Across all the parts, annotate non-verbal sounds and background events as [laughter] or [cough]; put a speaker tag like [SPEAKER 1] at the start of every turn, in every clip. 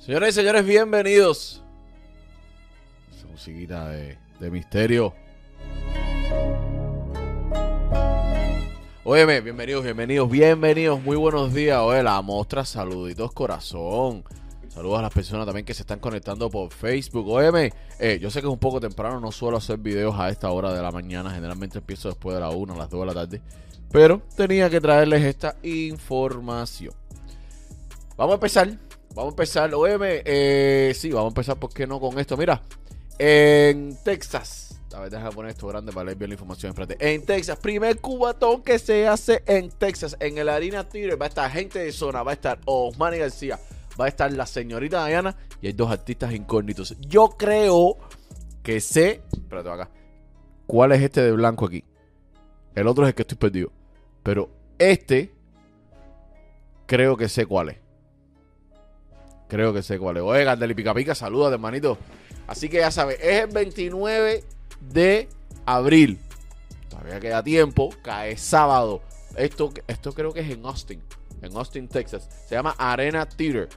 [SPEAKER 1] Señoras y señores, bienvenidos. Esa musiquita de, de misterio. Óyeme, bienvenidos, bienvenidos, bienvenidos. Muy buenos días. Oye, la mostra, saluditos corazón. Saludos a las personas también que se están conectando por Facebook. Óyeme, eh, yo sé que es un poco temprano, no suelo hacer videos a esta hora de la mañana. Generalmente empiezo después de la 1, a las 2 de la tarde. Pero tenía que traerles esta información. Vamos a empezar. Vamos a empezar. Óyeme, eh, sí, vamos a empezar, ¿por qué no con esto? Mira, en Texas. A ver, déjame poner esto grande para leer bien la información enfrente. En Texas, primer cubatón que se hace en Texas, en el Arena Theater. Va a estar gente de zona, va a estar Osmani García, va a estar la señorita Diana y hay dos artistas incógnitos. Yo creo que sé. Espérate acá. ¿Cuál es este de blanco aquí? El otro es el que estoy perdido. Pero este. Creo que sé cuál es. Creo que sé cuál es. Oye, Gandel y Pica Pica, saludos, hermanito. Así que ya sabes, es el 29 de abril. Todavía queda tiempo. Cae sábado. Esto, esto creo que es en Austin. En Austin, Texas. Se llama Arena Theater.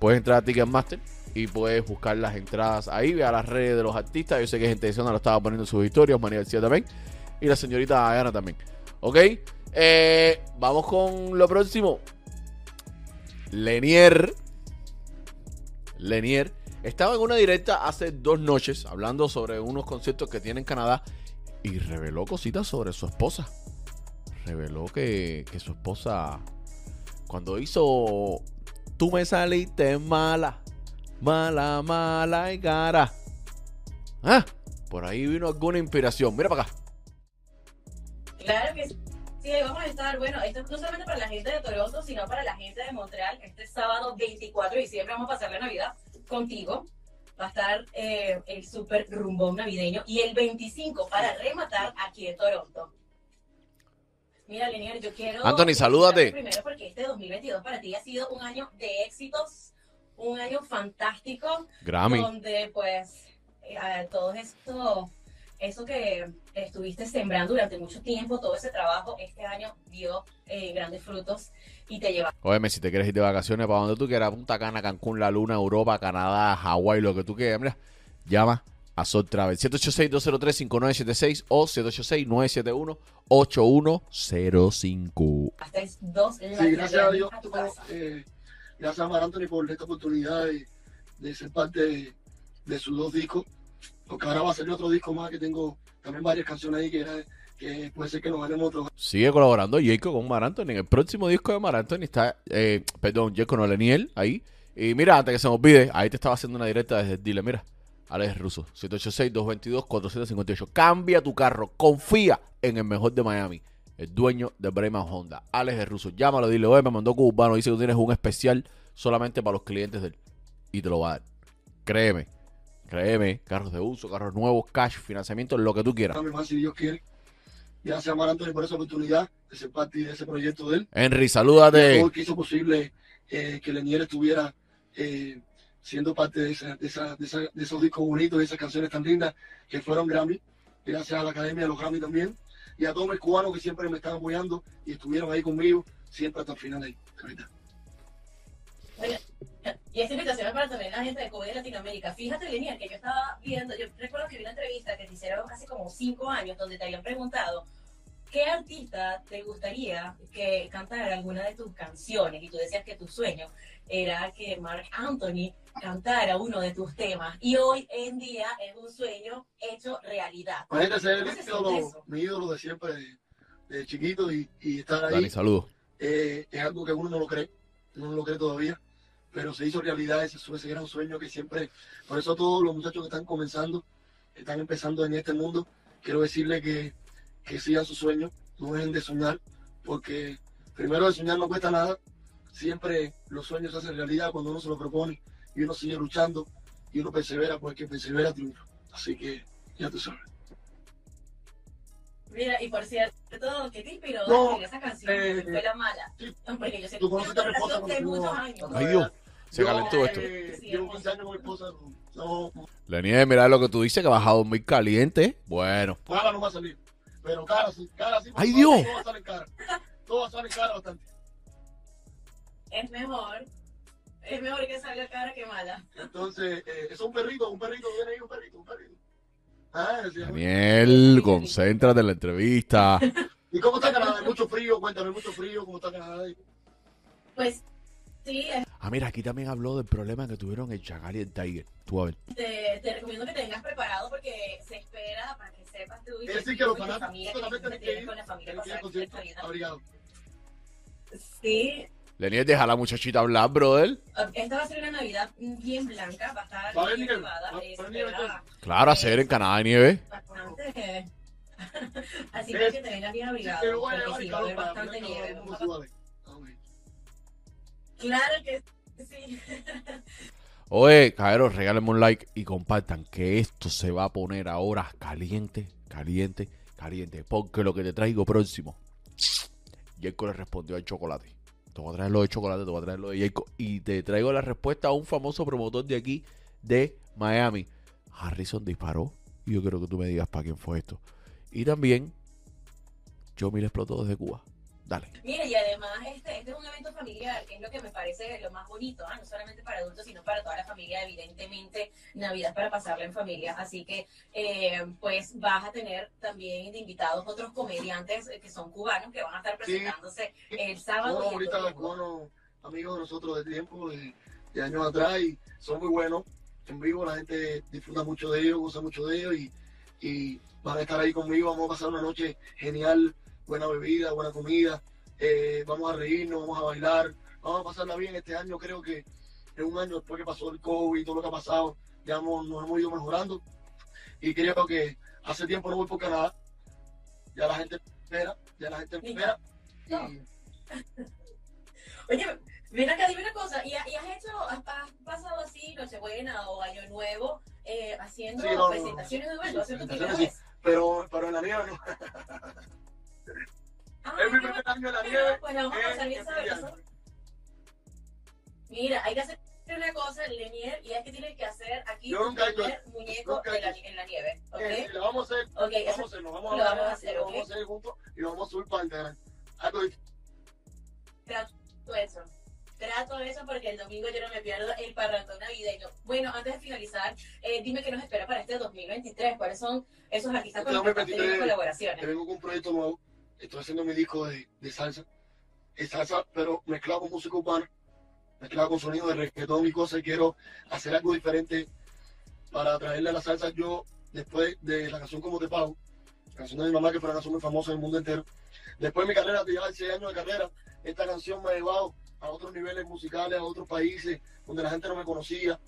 [SPEAKER 1] Puedes entrar a Ticketmaster y puedes buscar las entradas ahí. Ve a las redes de los artistas. Yo sé que gente de zona lo estaba poniendo en sus historias. María García también. Y la señorita Diana también. ¿Ok? Eh, vamos con lo próximo. Lenier. Lenier. Estaba en una directa hace dos noches hablando sobre unos conciertos que tiene en Canadá y reveló cositas sobre su esposa. Reveló que, que su esposa, cuando hizo Tú me saliste mala, mala, mala y cara. Ah, por ahí vino alguna inspiración. Mira para acá.
[SPEAKER 2] Claro que sí. Ahí vamos a estar. Bueno, esto no solamente para la gente de Toronto, sino para la gente de Montreal. Este sábado 24 de diciembre vamos a pasar la Navidad contigo. Va a estar eh, el super rumbón navideño. Y el 25 para rematar aquí en Toronto. Mira, Lenier, yo quiero.
[SPEAKER 1] Anthony, salúdate.
[SPEAKER 2] Primero, porque este 2022 para ti ha sido un año de éxitos, un año fantástico.
[SPEAKER 1] Grammy.
[SPEAKER 2] Donde, pues, eh, todo esto, eso que estuviste sembrando durante mucho tiempo, todo ese trabajo, este año dio eh, grandes frutos y te lleva.
[SPEAKER 1] Óyeme, si te quieres ir de vacaciones para donde tú quieras, Punta Cana, Cancún, La Luna, Europa, Canadá, Hawái, lo que tú quieras, mira, llama a Sol Travel. 786-203-5976 o 786-971-8105.
[SPEAKER 2] Hasta es dos
[SPEAKER 3] Sí, gracias a Dios,
[SPEAKER 2] a tu casa.
[SPEAKER 3] eh, gracias a Mar Anthony por esta oportunidad de, de ser parte de, de sus dos discos, porque ahora va a salir otro disco más que tengo también varias canciones ahí que, era, que puede ser que nos ganemos otro.
[SPEAKER 1] Sigue colaborando Jacob con Mar Anthony. En el próximo disco de Mar Anthony está, eh, perdón, Jacob Noleniel ahí. Y mira, antes que se me olvide, ahí te estaba haciendo una directa desde Dile, mira. Alex Russo, 786-222-4758. Cambia tu carro, confía en el mejor de Miami, el dueño de Bremen Honda. Alex Russo, llámalo, dile, oye, me mandó cubano, dice que tienes un especial solamente para los clientes de él. Y te lo va a dar. Créeme, créeme, carros de uso, carros nuevos, cash, financiamiento, lo que tú quieras.
[SPEAKER 3] Más si Dios quiere. Gracias a Mar Anthony por esa oportunidad de ser parte de ese proyecto de él.
[SPEAKER 1] Henry, salúdate.
[SPEAKER 3] Todo que hizo posible eh, que Lenier estuviera eh, siendo parte de, esa- de, esa- de esa- de esos discos bonitos, de esas canciones tan lindas que fueron Grammy. Gracias a la Academia de los Grammy también. Y a todos mis cubanos que siempre me están apoyando y estuvieron ahí conmigo, siempre hasta el final ahí. ahorita.
[SPEAKER 2] Y esta invitación es para también la gente de y de Latinoamérica. Fíjate, Lenier, que yo estaba viendo, yo recuerdo que vi una entrevista que te hicieron hace como cinco años, donde te habían preguntado qué artista te gustaría que cantara alguna de tus canciones. Y tú decías que tu sueño era que Mark Anthony cantara uno de tus temas. Y hoy en día es un sueño hecho realidad.
[SPEAKER 3] Imagínate ser el
[SPEAKER 2] ¿Cómo se siente
[SPEAKER 3] ídolo, mi ídolo de siempre, de, de chiquito y, y estar ahí.
[SPEAKER 1] Dani, saludos.
[SPEAKER 3] eh, es algo que uno no lo cree, uno no lo cree todavía, pero se hizo realidad ese, ese gran sueño que siempre, por eso a todos los muchachos que están comenzando, que están empezando en este mundo, quiero decirles que, que sigan sus sueños, no dejen de soñar, porque primero el soñar no cuesta nada, siempre los sueños se hacen realidad cuando uno se lo propone y uno sigue luchando y uno persevera, pues que persevera triunfa. Así que ya tú sabes.
[SPEAKER 2] Mira, y por cierto, ¿qué te inspiró
[SPEAKER 3] No,
[SPEAKER 2] en esa canción?
[SPEAKER 3] eh,
[SPEAKER 2] fue la mala.
[SPEAKER 3] sí.
[SPEAKER 2] Porque yo sé que
[SPEAKER 3] Tú conoces a mi esposa
[SPEAKER 2] de muchos años.
[SPEAKER 1] Ay, Dios. Se
[SPEAKER 3] Yo,
[SPEAKER 1] calentó esto.
[SPEAKER 3] eh, 15 años con mi esposa, no,
[SPEAKER 1] Lenier, mira lo que tú dices, que vas a dormir caliente. Bueno.
[SPEAKER 3] Mala no va a salir. Pero cara sí, cara sí.
[SPEAKER 1] ¡Ay, Dios!
[SPEAKER 3] Todo va a salir cara. Todo va a salir cara bastante.
[SPEAKER 2] Es mejor Es mejor que salga cara que mala.
[SPEAKER 3] Entonces, eh, es un perrito, un perrito, viene ahí un perrito, un perrito. Ah, sí.
[SPEAKER 1] Daniel, concéntrate en la entrevista.
[SPEAKER 3] ¿Y cómo está Canadá? ¿Hay mucho frío? Cuéntame, mucho frío, ¿cómo está Canadá?
[SPEAKER 2] Pues sí,
[SPEAKER 1] Ah, mira, aquí también habló del problema que tuvieron el Chacal y el Tiger. Tú a ver.
[SPEAKER 2] te, te recomiendo que te vengas preparado porque se espera para que sepas tú y
[SPEAKER 3] Es decir,
[SPEAKER 2] tu
[SPEAKER 3] que los
[SPEAKER 2] tu familia que
[SPEAKER 3] que
[SPEAKER 2] tienes con la familia
[SPEAKER 3] que
[SPEAKER 2] pasar. Sí,
[SPEAKER 1] Lenier, deja a la muchachita hablar, brother.
[SPEAKER 2] esta va a ser una Navidad bien blanca, va a estar
[SPEAKER 3] Va a haber
[SPEAKER 2] bien
[SPEAKER 3] nieve,
[SPEAKER 2] nevada,
[SPEAKER 3] va-
[SPEAKER 2] eh,
[SPEAKER 1] Claro, hacer en Canadá de nieve.
[SPEAKER 2] bastante. [laughs] Así
[SPEAKER 3] Es-
[SPEAKER 2] que que te vengas bien
[SPEAKER 3] Sí,
[SPEAKER 2] abrigado,
[SPEAKER 3] pero voy a
[SPEAKER 2] porque sí, va a haber bastante nieve. Claro que
[SPEAKER 1] Oye, caeros, regálenme un like y compartan que esto se va a poner ahora caliente, caliente, caliente. Porque lo que te traigo próximo. Jacob le respondió al chocolate. Te voy a traer lo de chocolate, te voy a traer lo de Jacob. Y te traigo la respuesta a un famoso promotor de aquí, de Miami. Harrison disparó. Y yo quiero que tú me digas para quién fue esto. Y también, yo me explotó desde Cuba. Dale.
[SPEAKER 2] Mira, y además este, este es un evento familiar, que es lo que me parece lo más bonito, ¿ah? no solamente para adultos, sino para toda la familia, evidentemente Navidad para pasarla en familia, así que eh, pues vas a tener también de invitados otros comediantes eh, que son cubanos que van a estar
[SPEAKER 3] Sí.
[SPEAKER 2] presentándose el sábado. El
[SPEAKER 3] ahorita
[SPEAKER 2] domingo.
[SPEAKER 3] cubanos, amigos de nosotros de tiempo, de, de años atrás, y son muy buenos. En vivo la gente disfruta mucho de ellos, goza mucho de ellos, y, y van a estar ahí conmigo. Vamos a pasar una noche genial, buena bebida, buena comida. eh, vamos a reírnos, vamos a bailar, vamos a pasarla bien este año. Creo que en un año después que pasó el COVID y todo lo que ha pasado, ya hemos- nos hemos ido mejorando. Y creo que hace tiempo no voy por Canadá. Ya la gente espera, ya la gente espera. Y, [laughs]
[SPEAKER 2] Oye, ven acá, dime una cosa, ¿y, ha- y has hecho, has, pasado así Nochebuena o Año Nuevo eh, haciendo
[SPEAKER 3] Sí, no,
[SPEAKER 2] presentaciones de primera
[SPEAKER 3] sí. pero, pero en la nieve no. [laughs] Es mi primer año en la nieve.
[SPEAKER 2] Pues vamos a.
[SPEAKER 3] Filial.
[SPEAKER 2] Mira, hay que hacer una cosa, Lenier, y es que tienes que hacer aquí
[SPEAKER 3] Yo
[SPEAKER 2] primer muñeco en la,
[SPEAKER 3] hecho
[SPEAKER 2] en la nieve, ¿ok?
[SPEAKER 3] Eh, lo vamos a hacer,
[SPEAKER 2] Ok,
[SPEAKER 3] lo
[SPEAKER 2] eso
[SPEAKER 3] vamos a hacer, lo vamos a
[SPEAKER 2] lo
[SPEAKER 3] hablar,
[SPEAKER 2] vamos a hacer,
[SPEAKER 3] lo vamos a hacer juntos y lo vamos a subir para. Algo dif-
[SPEAKER 2] trato eso. Trato eso porque el domingo yo no me pierdo el parrandón navideño. Bueno, antes de finalizar, eh, dime qué nos espera para este 2023. ¿Cuáles son esos artistas
[SPEAKER 3] Este
[SPEAKER 2] con los que estás
[SPEAKER 3] 2023,
[SPEAKER 2] teniendo
[SPEAKER 3] Te
[SPEAKER 2] colaboraciones?
[SPEAKER 3] vengo con un proyecto nuevo. Estoy haciendo mi disco de, salsa. Es salsa, pero mezclado con música urbana, mezclado con sonido de reggaetón y cosas. Y quiero hacer algo diferente para traerle a la salsa. Yo, después de la canción Como Te Pago, la canción de mi mamá, que fue una canción muy famosa en el mundo entero, después de mi carrera, de llevar 6 años de carrera, esta canción me ha llevado a otros niveles musicales, a otros países donde la gente no me conocía.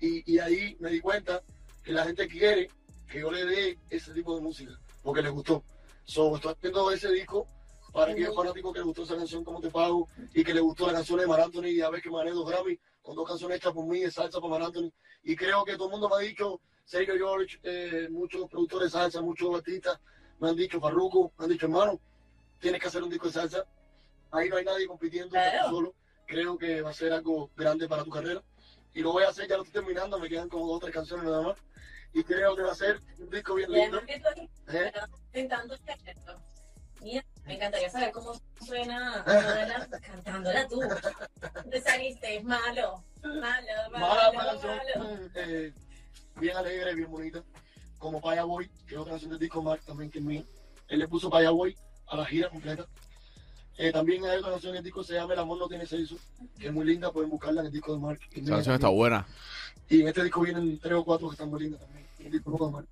[SPEAKER 3] Y, y ahí me di cuenta que la gente quiere que yo le dé ese tipo de música, porque les gustó. So, estoy haciendo ese disco para aquellos fanáticos que les gustó esa canción, Como Te Pago, y que les gustó la canción de Mar Anthony, y a ver que me gané dos Grammy con dos canciones hechas por mí de salsa por Mar Anthony. Y creo que todo el mundo me ha dicho, Sergio George, eh, muchos productores de salsa, muchos artistas, me han dicho, Farruko, me han dicho, hermano, tienes que hacer un disco de salsa. Ahí no hay nadie compitiendo,
[SPEAKER 2] Claro.
[SPEAKER 3] solo. Creo que va a ser algo grande para tu carrera. Y lo voy a hacer, ya lo estoy terminando, me quedan como dos o tres canciones nada más. Y creo que va a ser un disco bien lindo. ¿eh?
[SPEAKER 2] Mira, me encantaría saber cómo suena [laughs] Adela cantándola tú. Te saliste, es malo, malo, malo, malo.
[SPEAKER 3] canción, eh, bien alegre, bien bonita. Como Paya Boy, que es otra canción del disco Mark también que es mía. Él le puso Paya Boy a la gira completa. Eh, también hay otra canción en el disco se llama El amor no tiene sexo, que es muy linda, pueden buscarla en el disco de Mark. mía
[SPEAKER 1] canción está buena.
[SPEAKER 3] Y en este disco vienen tres o cuatro que están muy lindas también. El disco.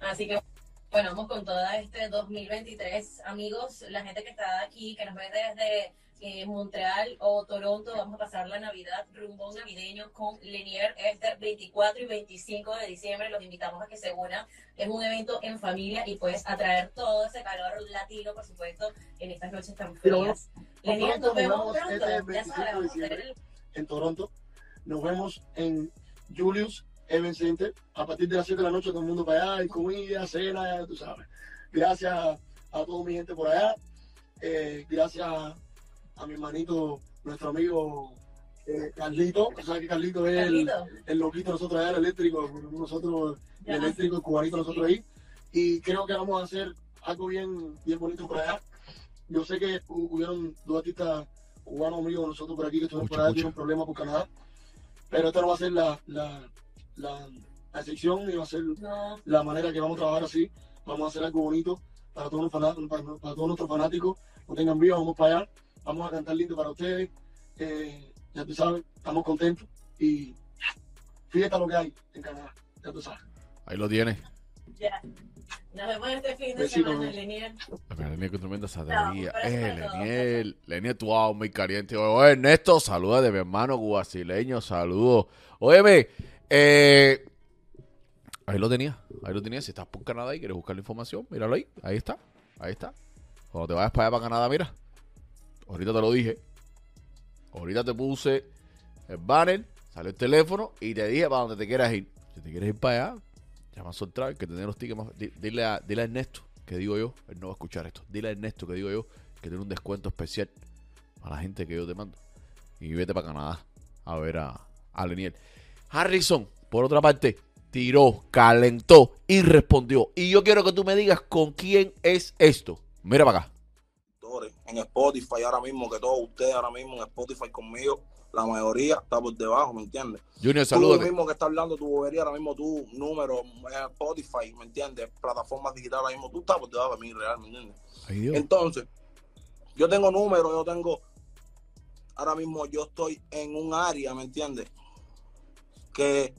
[SPEAKER 2] Así que, bueno, vamos con todo este 2023. Amigos, la gente que está aquí, que nos ve desde eh, Montreal o Toronto, vamos a pasar la Navidad rumbo navideño con Lenier este 24 y 25 de diciembre. Los invitamos a que se unan. Es un evento en familia y puedes atraer todo ese calor latino, por supuesto, en estas noches tan
[SPEAKER 3] Pero
[SPEAKER 2] frías. Lenier, nos vemos
[SPEAKER 3] vemos este
[SPEAKER 2] pronto. Ya
[SPEAKER 3] 25
[SPEAKER 2] sabes, vamos a hacer
[SPEAKER 3] diciembre.
[SPEAKER 2] el
[SPEAKER 3] en Toronto. Nos vemos en Julius Event Center. A partir de las 7 de la noche todo el mundo para allá, hay comida, cena, ya tú sabes. Gracias a, a toda mi gente por allá. Eh, gracias a, mi hermanito, nuestro amigo eh, Carlito. O sea que Carlito es el, el loquito nosotros allá, el eléctrico, nosotros, el eléctrico, el cubanito nosotros ahí. Y creo que vamos a hacer algo bien, bien bonito por allá. Yo sé que hu- hubieron dos artistas cubanos amigos nosotros por aquí que estuvieron por allá tuvieron problemas por Canadá. Pero esta no va a ser la, la, la, la excepción ni va a ser
[SPEAKER 2] No,
[SPEAKER 3] la manera que vamos a trabajar así. Vamos a hacer algo bonito para todos, los fanáticos, para, para todos nuestros fanáticos. No tengan viva, vamos para allá. Vamos a cantar lindo para ustedes. Eh, ya tú sabes, estamos contentos. Y fiesta lo que hay en Canadá. Ya tú sabes.
[SPEAKER 1] Ahí lo tienes.
[SPEAKER 2] ya. Nos vemos este fin de semana.
[SPEAKER 1] Mira, Leniel, qué tremenda satería.
[SPEAKER 2] No,
[SPEAKER 1] eh, Leniel. Leniel, tú ah, muy caliente. Oye, Ernesto, saluda de mi hermano guasileño. Saludos. Óyeme, eh, ahí lo tenía. Ahí lo tenía. Si estás por Canadá y quieres buscar la información, míralo ahí. Ahí está. Ahí está. Cuando te vayas para allá, para Canadá, mira. Ahorita te lo dije. Ahorita te puse el banner, salió el teléfono y te dije para donde te quieras ir. Si te quieres ir para allá, que tener los tickets más. di- Dile a, dile a Ernesto, que digo yo, él no va a escuchar esto. Dile a Ernesto, que digo yo, que tiene un descuento especial a la gente que yo te mando. Y vete para Canadá a ver a, a Leniel. Harrison, por otra parte, tiró, calentó y respondió. Y yo quiero que tú me digas con quién es esto. Mira para acá.
[SPEAKER 4] En Spotify ahora mismo, que todos ustedes ahora mismo en Spotify conmigo, la mayoría está por debajo, ¿me entiendes?
[SPEAKER 1] Junior,
[SPEAKER 4] Tú
[SPEAKER 1] salúdate.
[SPEAKER 4] mismo que estás hablando tu bobería, ahora mismo tu número Spotify, ¿me entiendes? Plataformas digitales, ahora mismo tú estás por debajo de mí, real, ¿me entiendes?
[SPEAKER 1] Ay.
[SPEAKER 4] Entonces, yo tengo números, yo tengo, ahora mismo yo estoy en un área, ¿me entiendes? Que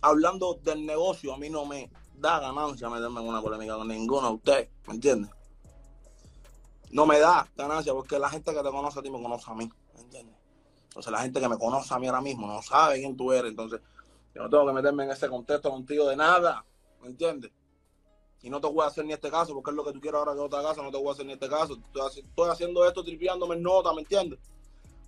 [SPEAKER 4] hablando del negocio, a mí no me da ganancia meterme en una polémica con ninguno de ustedes, ¿me entiendes? No me da ganancia porque la gente que te conoce a ti me conoce a mí, ¿me entiendes? Entonces la gente que me conoce a mí ahora mismo no sabe quién tú eres, entonces yo no tengo que meterme en ese contexto contigo de nada, ¿me entiendes? Y no te voy a hacer ni este caso, porque es lo que tú quieres ahora que otra casa, no te voy a hacer ni este caso. Estoy, haci- estoy haciendo esto tripeándome en nota, ¿me entiendes?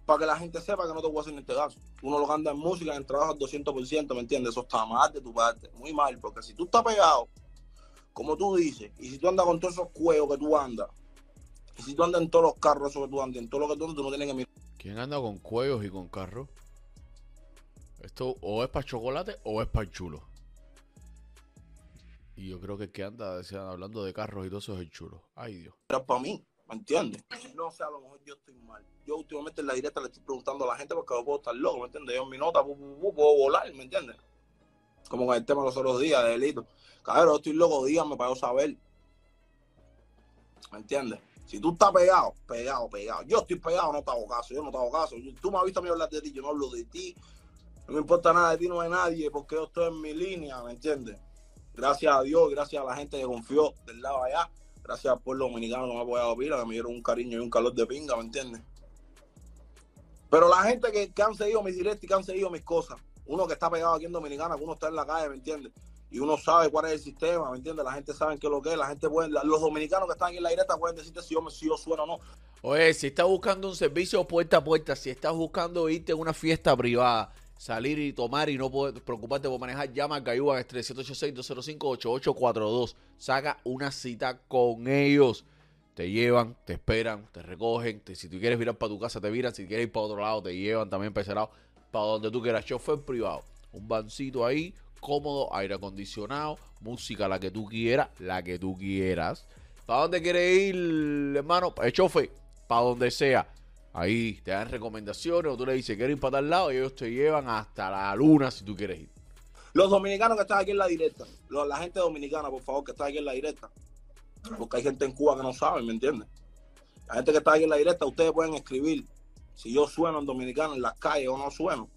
[SPEAKER 4] Para que la gente sepa que no te voy a hacer ni este caso. Uno lo que anda en música, en trabajo al 200%, ¿me entiendes? Eso está mal de tu parte, muy mal, porque si tú estás pegado, como tú dices, y si tú andas con todos esos cuellos que tú andas, y si tú andas en todos los carros esos que tú andas, en todo lo que tú andas, tú no tienes que mirar
[SPEAKER 1] ¿Quién anda con cuellos y con carros? Esto o es para chocolate o es para chulo. Y yo creo que el que anda decían, hablando de carros y todo eso es el chulo. Ay, Dios.
[SPEAKER 4] para mí, ¿me entiendes? No sé, a lo mejor yo estoy mal. Yo últimamente en la directa le estoy preguntando a la gente porque yo puedo estar loco, ¿me entiendes? Yo en mi nota pu- pu- pu- puedo volar, ¿me entiendes? Como con el tema de los otros días de delito. Cabrón, yo estoy loco, dígame para yo saber. ¿Me entiendes? Si tú estás pegado, pegado, pegado. Yo estoy pegado, no te hago caso. Yo no te hago caso. Tú me has visto a mí hablar de ti, yo no hablo de ti. No me importa nada de ti, no de nadie, porque yo estoy en mi línea, ¿me entiendes? Gracias a Dios, gracias a la gente que confió del lado allá. Gracias al pueblo dominicano que me ha apoyado pila, que me dieron un cariño y un calor de pinga, ¿me entiendes? Pero la gente que, que han seguido mis directos y que han seguido mis cosas, uno que está pegado aquí en Dominicana, que uno está en la calle, ¿me entiendes? Y uno sabe cuál es el sistema, ¿me entiendes? La gente sabe qué es lo que es, la gente puede, los dominicanos que están en la directa pueden decirte si yo, si yo sueno o no.
[SPEAKER 1] Oye, si estás buscando un servicio puerta a puerta, si estás buscando irte a una fiesta privada, salir y tomar y no poder preocuparte por manejar, llama a Cayuba 786-205-8842. Saca una cita con ellos. Te llevan, te esperan, te recogen. si tú quieres virar para tu casa, te viran. Si quieres ir para otro lado, te llevan también para. Para donde tú quieras. Chofer privado. Un bancito ahí, cómodo, aire acondicionado, música la que tú quieras, la que tú quieras. ¿Para dónde quieres ir, hermano? El chofer, para donde sea. Ahí te dan recomendaciones o tú le dices, quiero ir para tal lado y ellos te llevan hasta la luna si tú quieres ir.
[SPEAKER 4] Los dominicanos que están aquí en la directa, la gente dominicana, por favor, que está aquí en la directa, porque hay gente en Cuba que no sabe, ¿me entiendes? La gente que está aquí en la directa, ustedes pueden escribir si yo sueno en dominicano en las calles o no sueno.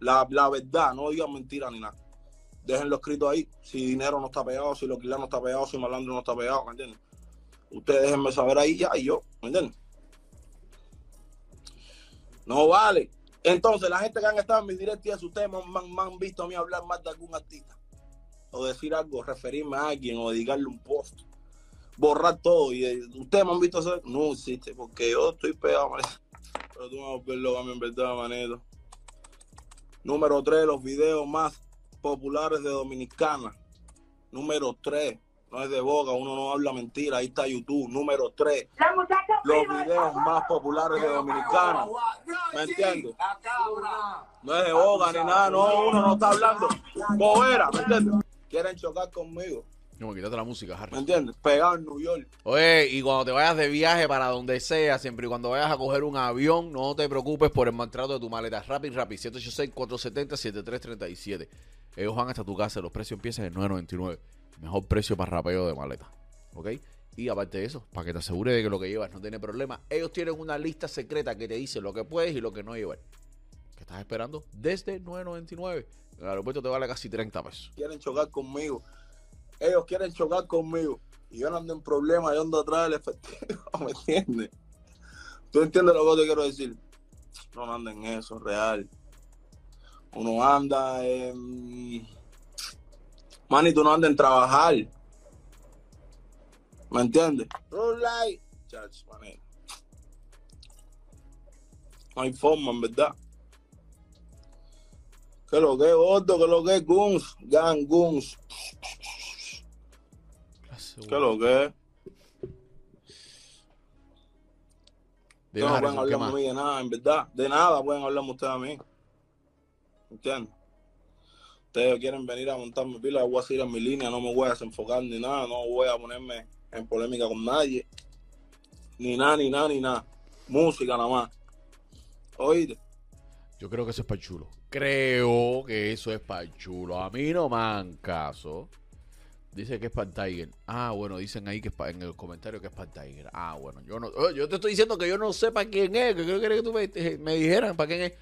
[SPEAKER 4] La, la verdad, no digan mentira ni nada. Déjenlo escrito ahí, si dinero no está pegado, si lo alquiler no está pegado, si malandro no está pegado, ¿me entiendes? Ustedes déjenme saber ahí ya y yo, ¿me entiendes? No vale. Entonces, la gente que han estado en mis directos ustedes me, han- visto a mí hablar más de algún artista. O decir algo, referirme a alguien, o dedicarle un post. Borrar todo. Y eh, ustedes me han visto hacer. No existe, porque yo estoy pegado. Pero tú me vas a ver loco a mí en verdad, manito. Número 3, los videos más populares de Dominicana. Número 3, no es de boca, uno no habla mentira. Ahí está YouTube. Número 3, los videos más populares de Dominicana. ¿Me entiendes? No es de boga ni nada, no, uno no está hablando bobera, ¿me entiendes? Quieren chocar conmigo.
[SPEAKER 1] No, quítate la música,
[SPEAKER 4] ¿Me
[SPEAKER 1] Harry.
[SPEAKER 4] entiendes? Pegado en New York.
[SPEAKER 1] Oye, y cuando te vayas de viaje para donde sea, siempre y cuando vayas a coger un avión, no te preocupes por el maltrato de tu maleta. Rapid, Rapid, 786-470-7337. Ellos van hasta tu casa, los precios empiezan en 9.99. Mejor precio para rapeo de maleta. ¿Ok? Y aparte de eso, para que te asegures de que lo que llevas no tiene problema, ellos tienen una lista secreta que te dice lo que puedes y lo que no llevar. ¿Qué estás esperando? Desde 9.99. El aeropuerto te vale casi 30 pesos.
[SPEAKER 4] Quieren chocar conmigo. Ellos quieren chocar conmigo. Y yo no ando en problemas, yo ando atrás del efectivo. [laughs] ¿Me entiendes? ¿Tú entiendes lo que te quiero decir? No anda en eso, real. Uno anda en. Man, y tú no andas en trabajar. ¿Me entiendes? Roll light. Chach, manito. No hay forma, en verdad. ¿Qué lo que es, gordo? ¿Qué lo que es, Guns? Gang, Guns. ¿Qué lo que es? Ustedes no pueden
[SPEAKER 1] ¿qué
[SPEAKER 4] hablarme a mí de nada, en verdad. De nada pueden hablarme ustedes a mí. Ustedes quieren venir a montarme pila, voy a seguir en mi línea, no me voy a desenfocar ni nada, no voy a ponerme en polémica con nadie. Ni nada, ni nada, ni nada. Música nada más. Oíste.
[SPEAKER 1] Yo creo que eso es para chulo. Creo que eso es para chulo. A mí no me han caso. Dice que es para Tiger. Ah, bueno, dicen ahí que en el comentario que es para Tiger. Ah, bueno, yo no. oh, yo te estoy diciendo que yo no sé para quién es. Que que quería que tú me, dijeran para quién es.